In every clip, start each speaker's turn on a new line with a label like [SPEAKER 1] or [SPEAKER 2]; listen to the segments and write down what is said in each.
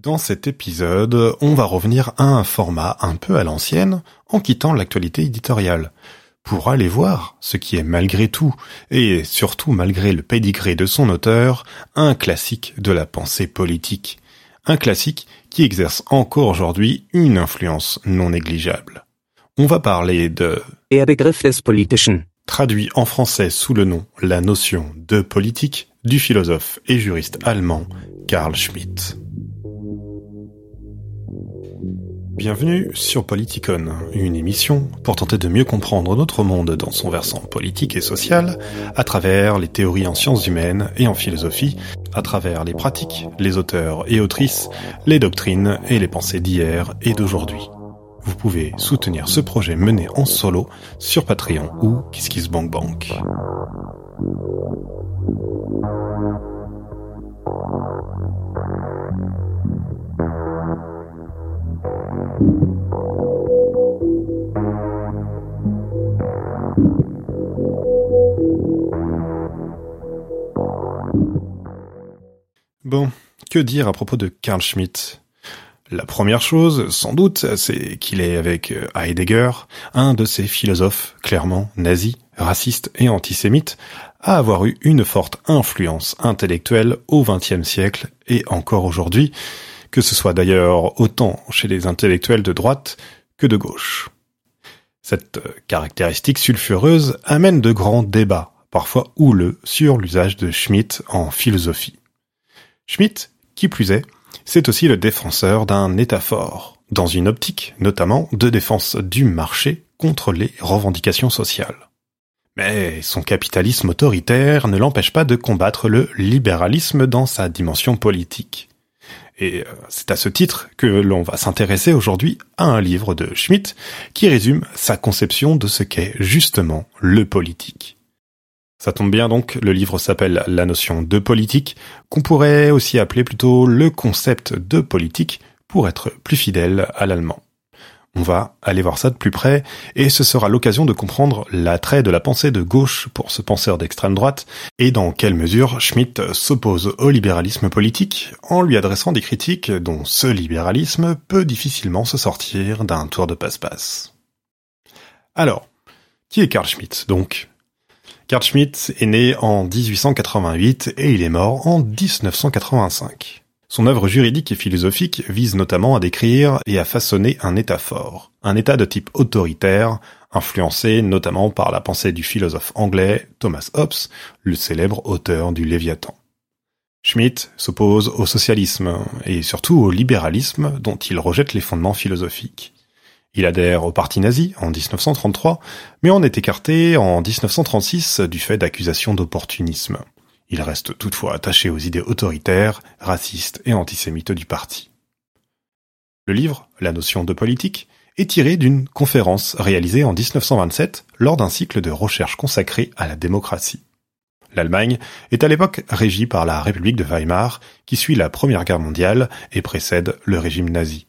[SPEAKER 1] Dans cet épisode, on va revenir à un format un peu à l'ancienne en quittant l'actualité éditoriale pour aller voir ce qui est malgré tout, et surtout malgré le pédigré de son auteur, un classique de la pensée politique. Un classique qui exerce encore aujourd'hui une influence non négligeable. On va parler de
[SPEAKER 2] Der Begriff des Politischen.
[SPEAKER 1] traduit en français sous le nom La notion de politique du philosophe et juriste allemand Karl Schmitt. Bienvenue sur Politicon, une émission pour tenter de mieux comprendre notre monde dans son versant politique et social, à travers les théories en sciences humaines et en philosophie, à travers les pratiques, les auteurs et autrices, les doctrines et les pensées d'hier et d'aujourd'hui. Vous pouvez soutenir ce projet mené en solo sur Patreon ou KissKissBankBank. Bon, que dire à propos de Karl Schmitt? La première chose, sans doute, c'est qu'il est avec Heidegger, un de ces philosophes clairement nazis, racistes et antisémites, à avoir eu une forte influence intellectuelle au XXe siècle et encore aujourd'hui, que ce soit d'ailleurs autant chez les intellectuels de droite que de gauche. Cette caractéristique sulfureuse amène de grands débats, parfois houleux, sur l'usage de Schmitt en philosophie. Schmitt, qui plus est, c'est aussi le défenseur d'un État fort, dans une optique notamment de défense du marché contre les revendications sociales. Mais son capitalisme autoritaire ne l'empêche pas de combattre le libéralisme dans sa dimension politique. Et c'est à ce titre que l'on va s'intéresser aujourd'hui à un livre de Schmitt qui résume sa conception de ce qu'est justement le politique. Ça tombe bien donc, le livre s'appelle La notion de politique, qu'on pourrait aussi appeler plutôt le concept de politique pour être plus fidèle à l'allemand. On va aller voir ça de plus près, et ce sera l'occasion de comprendre l'attrait de la pensée de gauche pour ce penseur d'extrême droite, et dans quelle mesure Schmitt s'oppose au libéralisme politique en lui adressant des critiques dont ce libéralisme peut difficilement se sortir d'un tour de passe-passe. Alors, qui est Karl Schmitt donc? Karl Schmitt est né en 1888 et il est mort en 1985. Son œuvre juridique et philosophique vise notamment à décrire et à façonner un État fort, un État de type autoritaire, influencé notamment par la pensée du philosophe anglais Thomas Hobbes, le célèbre auteur du Léviathan. Schmitt s'oppose au socialisme et surtout au libéralisme dont il rejette les fondements philosophiques. Il adhère au parti nazi en 1933, mais en est écarté en 1936 du fait d'accusations d'opportunisme. Il reste toutefois attaché aux idées autoritaires, racistes et antisémites du parti. Le livre, La notion de politique, est tiré d'une conférence réalisée en 1927 lors d'un cycle de recherche consacré à la démocratie. L'Allemagne est à l'époque régie par la République de Weimar, qui suit la Première Guerre mondiale et précède le régime nazi.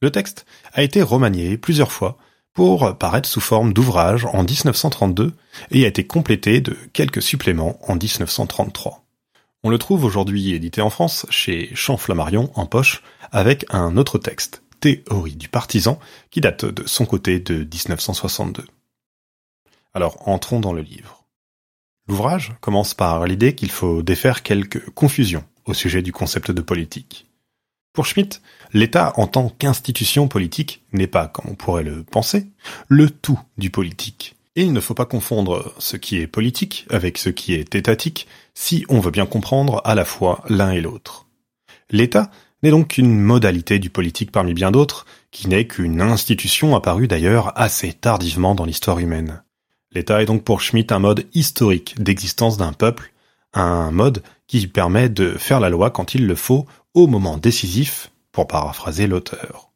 [SPEAKER 1] Le texte a été remanié plusieurs fois pour paraître sous forme d'ouvrage en 1932 et a été complété de quelques suppléments en 1933. On le trouve aujourd'hui édité en France chez Champ Flammarion en poche avec un autre texte, Théorie du partisan, qui date de son côté de 1962. Alors entrons dans le livre. L'ouvrage commence par l'idée qu'il faut défaire quelques confusions au sujet du concept de politique. Pour Schmitt, l'État en tant qu'institution politique n'est pas, comme on pourrait le penser, le tout du politique. Il ne faut pas confondre ce qui est politique avec ce qui est étatique si on veut bien comprendre à la fois l'un et l'autre. L'État n'est donc qu'une modalité du politique parmi bien d'autres, qui n'est qu'une institution apparue d'ailleurs assez tardivement dans l'histoire humaine. L'État est donc pour Schmitt un mode historique d'existence d'un peuple, un mode qui permet de faire la loi quand il le faut au moment décisif, pour paraphraser l'auteur.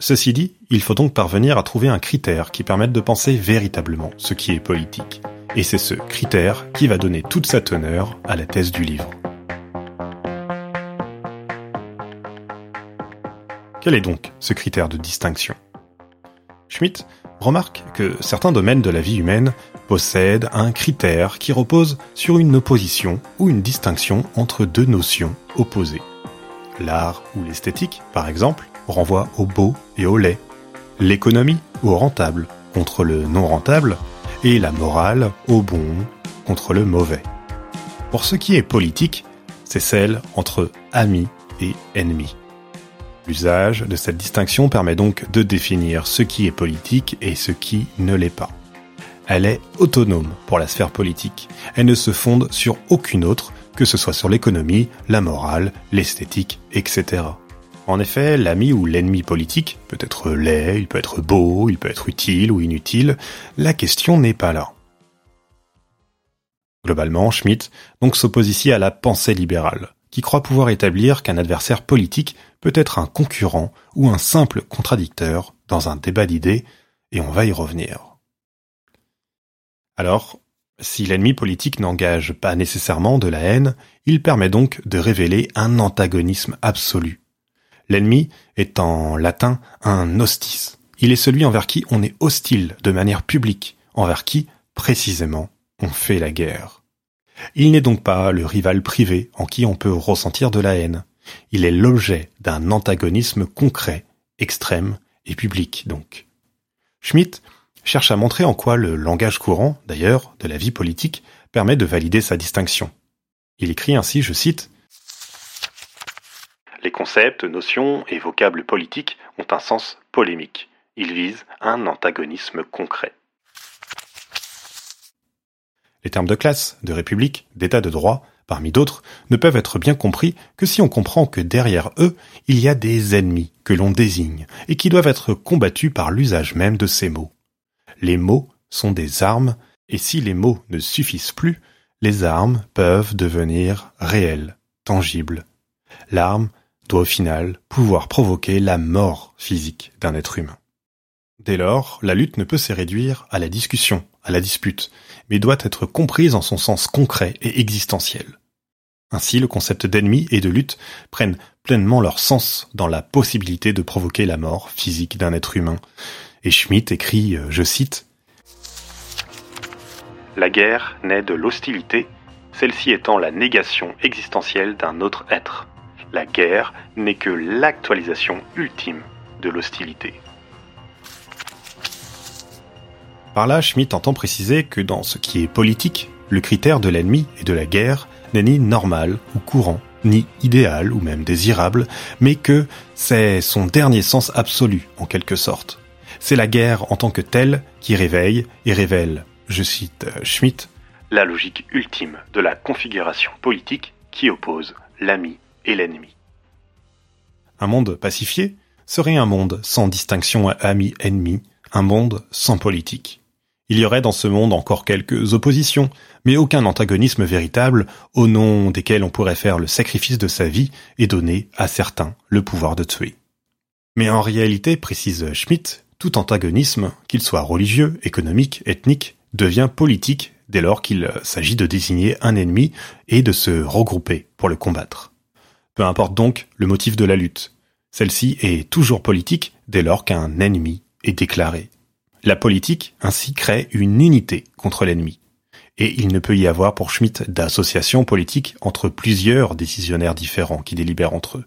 [SPEAKER 1] Ceci dit, il faut donc parvenir à trouver un critère qui permette de penser véritablement ce qui est politique. Et c'est ce critère qui va donner toute sa teneur à la thèse du livre. Quel est donc ce critère de distinction? Schmitt remarque que certains domaines de la vie humaine possèdent un critère qui repose sur une opposition ou une distinction entre deux notions opposées. l'art ou l'esthétique, par exemple, renvoie au beau et au laid, l'économie au rentable contre le non rentable, et la morale au bon contre le mauvais. Pour ce qui est politique, c'est celle entre amis et ennemis. L'usage de cette distinction permet donc de définir ce qui est politique et ce qui ne l'est pas. Elle est autonome pour la sphère politique. Elle ne se fonde sur aucune autre, que ce soit sur l'économie, la morale, l'esthétique, etc. En effet, l'ami ou l'ennemi politique peut être laid, il peut être beau, il peut être utile ou inutile. La question n'est pas là. Globalement, Schmitt donc s'oppose ici à la pensée libérale, qui croit pouvoir établir qu'un adversaire politique peut être un concurrent ou un simple contradicteur dans un débat d'idées, et on va y revenir. Alors, si l'ennemi politique n'engage pas nécessairement de la haine, il permet donc de révéler un antagonisme absolu. L'ennemi est en latin un hostis. Il est celui envers qui on est hostile de manière publique, envers qui, précisément, on fait la guerre. Il n'est donc pas le rival privé en qui on peut ressentir de la haine. Il est l'objet d'un antagonisme concret, extrême et public donc. Schmitt cherche à montrer en quoi le langage courant, d'ailleurs, de la vie politique, permet de valider sa distinction. Il écrit ainsi, je cite, Les concepts, notions et vocables politiques ont un sens polémique. Ils visent un antagonisme concret. Les termes de classe, de république, d'état de droit, parmi d'autres, ne peuvent être bien compris que si on comprend que derrière eux, il y a des ennemis que l'on désigne et qui doivent être combattus par l'usage même de ces mots. Les mots sont des armes et si les mots ne suffisent plus, les armes peuvent devenir réelles, tangibles. L'arme doit au final pouvoir provoquer la mort physique d'un être humain. Dès lors, la lutte ne peut se réduire à la discussion, à la dispute, mais doit être comprise en son sens concret et existentiel. Ainsi, le concept d'ennemi et de lutte prennent pleinement leur sens dans la possibilité de provoquer la mort physique d'un être humain. Et Schmitt écrit, euh, je cite, La guerre naît de l'hostilité, celle-ci étant la négation existentielle d'un autre être. La guerre n'est que l'actualisation ultime de l'hostilité. Par là, Schmitt entend préciser que dans ce qui est politique, le critère de l'ennemi et de la guerre n'est ni normal ou courant, ni idéal ou même désirable, mais que c'est son dernier sens absolu, en quelque sorte. C'est la guerre en tant que telle qui réveille et révèle, je cite euh, Schmitt, la logique ultime de la configuration politique qui oppose l'ami et l'ennemi. Un monde pacifié serait un monde sans distinction ami-ennemi, un monde sans politique. Il y aurait dans ce monde encore quelques oppositions, mais aucun antagonisme véritable au nom desquels on pourrait faire le sacrifice de sa vie et donner à certains le pouvoir de tuer. Mais en réalité, précise Schmitt, tout antagonisme, qu'il soit religieux, économique, ethnique, devient politique dès lors qu'il s'agit de désigner un ennemi et de se regrouper pour le combattre. Peu importe donc le motif de la lutte. Celle-ci est toujours politique dès lors qu'un ennemi est déclaré. La politique ainsi crée une unité contre l'ennemi. Et il ne peut y avoir pour Schmitt d'association politique entre plusieurs décisionnaires différents qui délibèrent entre eux.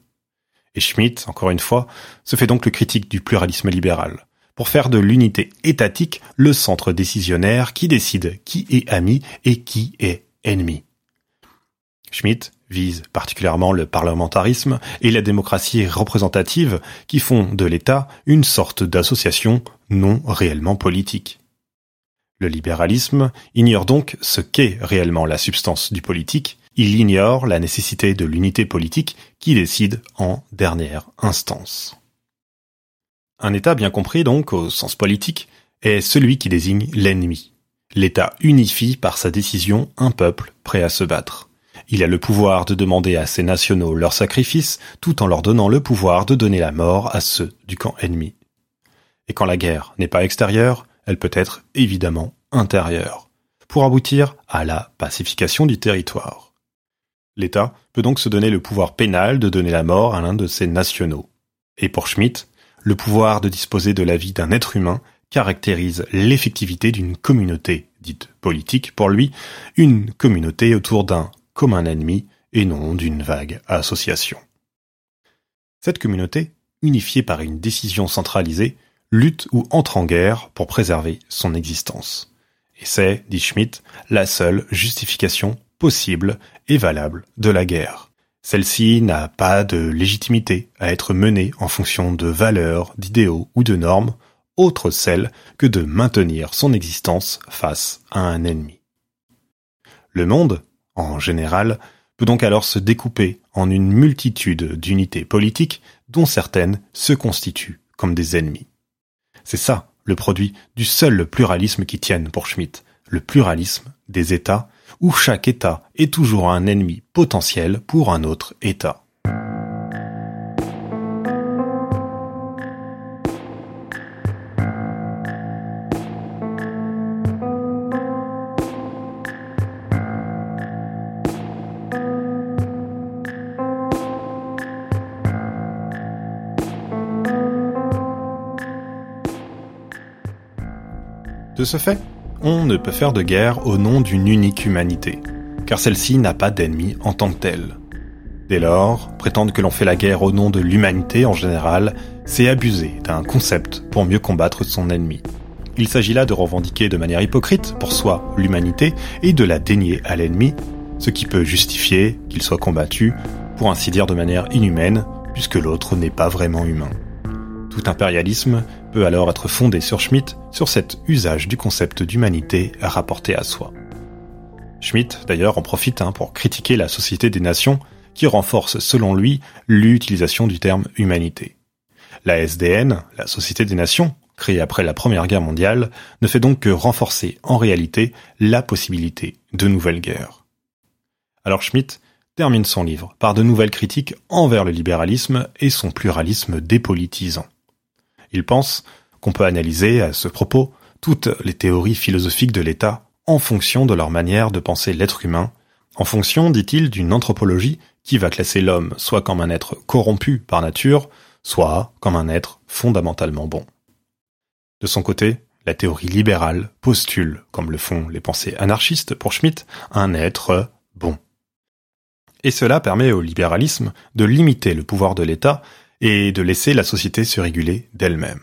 [SPEAKER 1] Et Schmitt, encore une fois, se fait donc le critique du pluralisme libéral, pour faire de l'unité étatique le centre décisionnaire qui décide qui est ami et qui est ennemi. Schmitt vise particulièrement le parlementarisme et la démocratie représentative qui font de l'État une sorte d'association non réellement politique. Le libéralisme ignore donc ce qu'est réellement la substance du politique, il ignore la nécessité de l'unité politique qui décide en dernière instance. Un État bien compris donc au sens politique est celui qui désigne l'ennemi. L'État unifie par sa décision un peuple prêt à se battre. Il a le pouvoir de demander à ses nationaux leur sacrifice, tout en leur donnant le pouvoir de donner la mort à ceux du camp ennemi. Et quand la guerre n'est pas extérieure, elle peut être évidemment intérieure, pour aboutir à la pacification du territoire. L'État peut donc se donner le pouvoir pénal de donner la mort à l'un de ses nationaux. Et pour Schmitt, le pouvoir de disposer de la vie d'un être humain caractérise l'effectivité d'une communauté dite politique pour lui, une communauté autour d'un comme un ennemi et non d'une vague association. Cette communauté, unifiée par une décision centralisée, lutte ou entre en guerre pour préserver son existence. Et c'est, dit Schmitt, la seule justification possible et valable de la guerre. Celle-ci n'a pas de légitimité à être menée en fonction de valeurs, d'idéaux ou de normes, autre celle que de maintenir son existence face à un ennemi. Le monde, en général, peut donc alors se découper en une multitude d'unités politiques dont certaines se constituent comme des ennemis. C'est ça le produit du seul pluralisme qui tienne pour Schmitt, le pluralisme des États, où chaque État est toujours un ennemi potentiel pour un autre État. Ce fait, on ne peut faire de guerre au nom d'une unique humanité, car celle-ci n'a pas d'ennemi en tant que telle. Dès lors, prétendre que l'on fait la guerre au nom de l'humanité en général, c'est abuser d'un concept pour mieux combattre son ennemi. Il s'agit là de revendiquer de manière hypocrite pour soi l'humanité et de la dénier à l'ennemi, ce qui peut justifier qu'il soit combattu, pour ainsi dire de manière inhumaine, puisque l'autre n'est pas vraiment humain. Tout impérialisme peut alors être fondé sur Schmitt sur cet usage du concept d'humanité rapporté à soi. Schmitt, d'ailleurs, en profite hein, pour critiquer la Société des Nations, qui renforce, selon lui, l'utilisation du terme humanité. La SDN, la Société des Nations, créée après la Première Guerre mondiale, ne fait donc que renforcer en réalité la possibilité de nouvelles guerres. Alors Schmitt termine son livre par de nouvelles critiques envers le libéralisme et son pluralisme dépolitisant. Il pense qu'on peut analyser à ce propos toutes les théories philosophiques de l'État en fonction de leur manière de penser l'être humain, en fonction, dit-il, d'une anthropologie qui va classer l'homme soit comme un être corrompu par nature, soit comme un être fondamentalement bon. De son côté, la théorie libérale postule, comme le font les pensées anarchistes pour Schmitt, un être bon. Et cela permet au libéralisme de limiter le pouvoir de l'État et de laisser la société se réguler d'elle-même.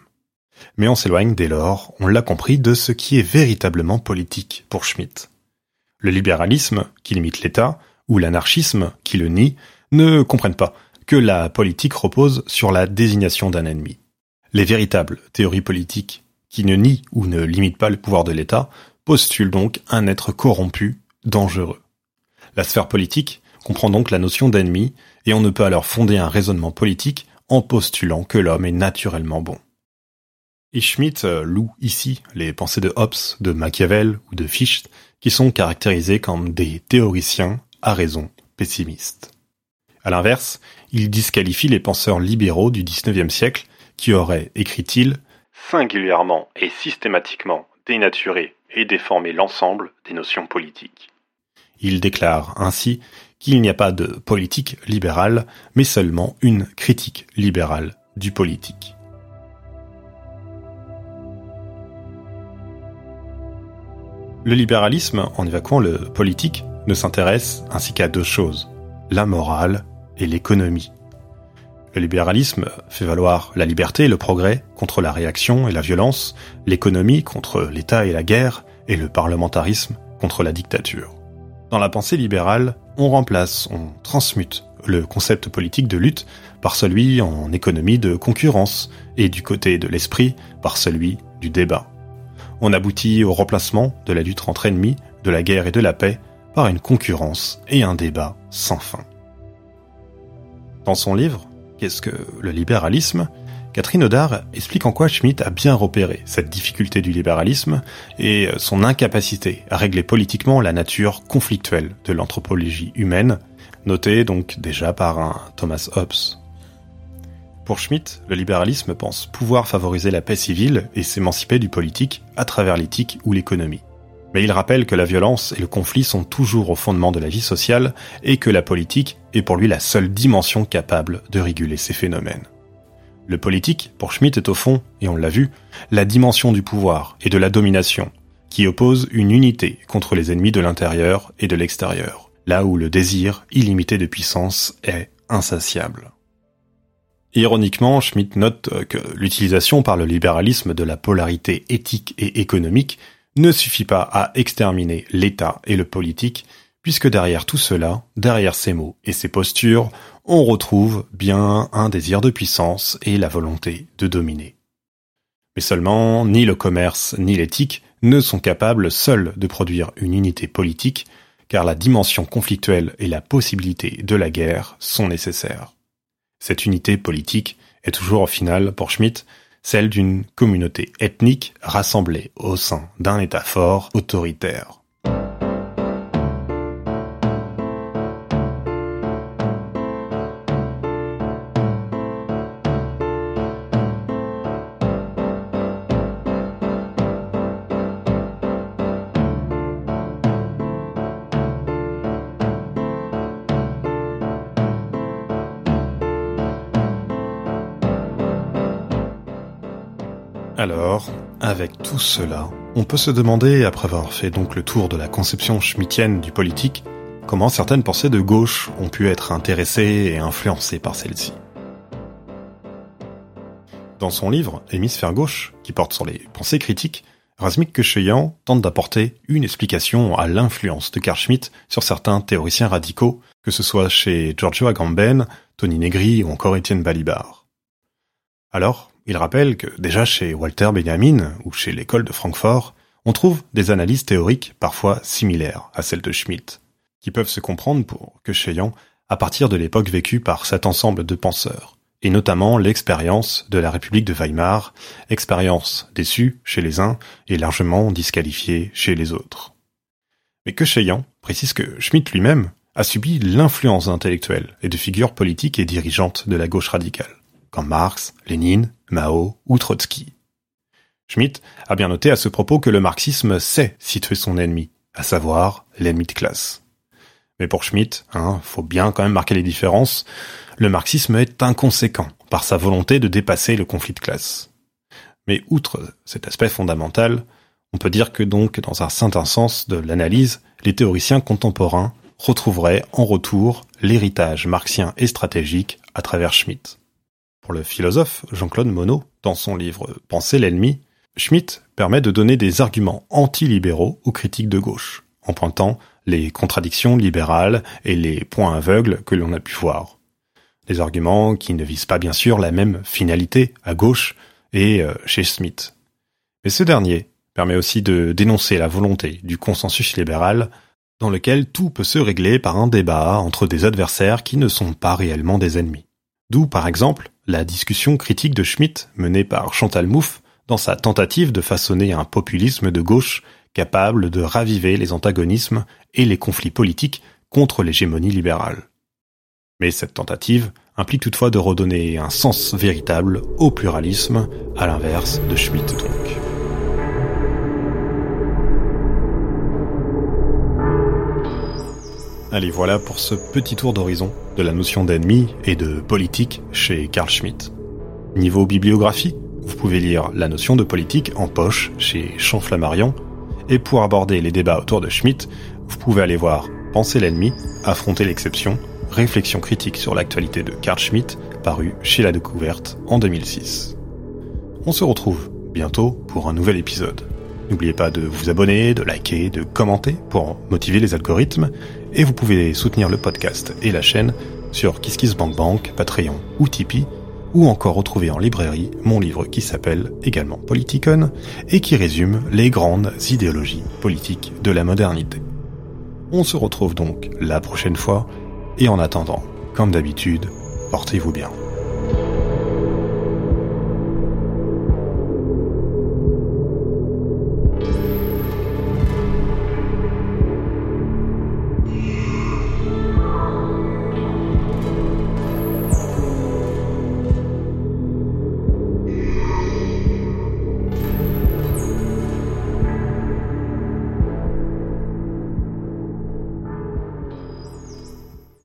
[SPEAKER 1] Mais on s'éloigne dès lors, on l'a compris, de ce qui est véritablement politique pour Schmitt. Le libéralisme, qui limite l'État, ou l'anarchisme, qui le nie, ne comprennent pas que la politique repose sur la désignation d'un ennemi. Les véritables théories politiques, qui ne nient ou ne limitent pas le pouvoir de l'État, postulent donc un être corrompu, dangereux. La sphère politique comprend donc la notion d'ennemi, et on ne peut alors fonder un raisonnement politique en postulant que l'homme est naturellement bon. Et Schmitt euh, loue ici les pensées de Hobbes, de Machiavel ou de Fichte, qui sont caractérisés comme des théoriciens à raison pessimistes. À l'inverse, il disqualifie les penseurs libéraux du XIXe siècle qui auraient, écrit-il, singulièrement et systématiquement dénaturé et déformé l'ensemble des notions politiques. Il déclare ainsi qu'il n'y a pas de politique libérale, mais seulement une critique libérale du politique. Le libéralisme, en évacuant le politique, ne s'intéresse ainsi qu'à deux choses, la morale et l'économie. Le libéralisme fait valoir la liberté et le progrès contre la réaction et la violence, l'économie contre l'État et la guerre, et le parlementarisme contre la dictature. Dans la pensée libérale, on remplace, on transmute le concept politique de lutte par celui en économie de concurrence et du côté de l'esprit par celui du débat. On aboutit au remplacement de la lutte entre ennemis, de la guerre et de la paix par une concurrence et un débat sans fin. Dans son livre, Qu'est-ce que le libéralisme? Catherine Audard explique en quoi Schmitt a bien repéré cette difficulté du libéralisme et son incapacité à régler politiquement la nature conflictuelle de l'anthropologie humaine, notée donc déjà par Thomas Hobbes. Pour Schmitt, le libéralisme pense pouvoir favoriser la paix civile et s'émanciper du politique à travers l'éthique ou l'économie. Mais il rappelle que la violence et le conflit sont toujours au fondement de la vie sociale et que la politique est pour lui la seule dimension capable de réguler ces phénomènes. Le politique, pour Schmitt, est au fond, et on l'a vu, la dimension du pouvoir et de la domination, qui oppose une unité contre les ennemis de l'intérieur et de l'extérieur, là où le désir illimité de puissance est insatiable. Ironiquement, Schmitt note que l'utilisation par le libéralisme de la polarité éthique et économique ne suffit pas à exterminer l'État et le politique, puisque derrière tout cela, derrière ces mots et ces postures, on retrouve bien un désir de puissance et la volonté de dominer. Mais seulement, ni le commerce ni l'éthique ne sont capables seuls de produire une unité politique, car la dimension conflictuelle et la possibilité de la guerre sont nécessaires. Cette unité politique est toujours au final, pour Schmitt, celle d'une communauté ethnique rassemblée au sein d'un État fort autoritaire. Alors, avec tout cela, on peut se demander, après avoir fait donc le tour de la conception schmittienne du politique, comment certaines pensées de gauche ont pu être intéressées et influencées par celle-ci. Dans son livre Hémisphère gauche, qui porte sur les pensées critiques, Razmik Kecheyan tente d'apporter une explication à l'influence de Carl Schmitt sur certains théoriciens radicaux, que ce soit chez Giorgio Agamben, Tony Negri ou encore Étienne Balibar. Alors, il rappelle que déjà chez Walter Benjamin ou chez l'école de Francfort, on trouve des analyses théoriques parfois similaires à celles de Schmitt, qui peuvent se comprendre pour Köcheyan à partir de l'époque vécue par cet ensemble de penseurs, et notamment l'expérience de la République de Weimar, expérience déçue chez les uns et largement disqualifiée chez les autres. Mais Köcheyan précise que Schmitt lui-même a subi l'influence d'intellectuels et de figures politiques et dirigeantes de la gauche radicale comme Marx, Lénine, Mao ou Trotsky. Schmitt a bien noté à ce propos que le marxisme sait situer son ennemi, à savoir l'ennemi de classe. Mais pour Schmitt, hein, faut bien quand même marquer les différences, le marxisme est inconséquent par sa volonté de dépasser le conflit de classe. Mais outre cet aspect fondamental, on peut dire que donc, dans un certain sens de l'analyse, les théoriciens contemporains retrouveraient en retour l'héritage marxien et stratégique à travers Schmitt. Le philosophe Jean-Claude Monod, dans son livre Penser l'ennemi, Schmitt permet de donner des arguments anti-libéraux aux critiques de gauche, en pointant les contradictions libérales et les points aveugles que l'on a pu voir. Des arguments qui ne visent pas bien sûr la même finalité à gauche et euh, chez Smith. Mais ce dernier permet aussi de dénoncer la volonté du consensus libéral dans lequel tout peut se régler par un débat entre des adversaires qui ne sont pas réellement des ennemis. D'où, par exemple, la discussion critique de Schmitt menée par Chantal Mouffe dans sa tentative de façonner un populisme de gauche capable de raviver les antagonismes et les conflits politiques contre l'hégémonie libérale. Mais cette tentative implique toutefois de redonner un sens véritable au pluralisme, à l'inverse de Schmitt donc. Allez, voilà pour ce petit tour d'horizon de la notion d'ennemi et de politique chez Carl Schmitt. Niveau bibliographie, vous pouvez lire La notion de politique en poche chez Champflammarion, et pour aborder les débats autour de Schmitt, vous pouvez aller voir Penser l'ennemi, affronter l'exception, réflexion critique sur l'actualité de Carl Schmitt, paru chez La Découverte en 2006. On se retrouve bientôt pour un nouvel épisode. N'oubliez pas de vous abonner, de liker, de commenter pour motiver les algorithmes. Et vous pouvez soutenir le podcast et la chaîne sur KissKissBankBank, Patreon ou Tipeee, ou encore retrouver en librairie mon livre qui s'appelle également Politicon et qui résume les grandes idéologies politiques de la modernité. On se retrouve donc la prochaine fois et en attendant, comme d'habitude, portez-vous bien.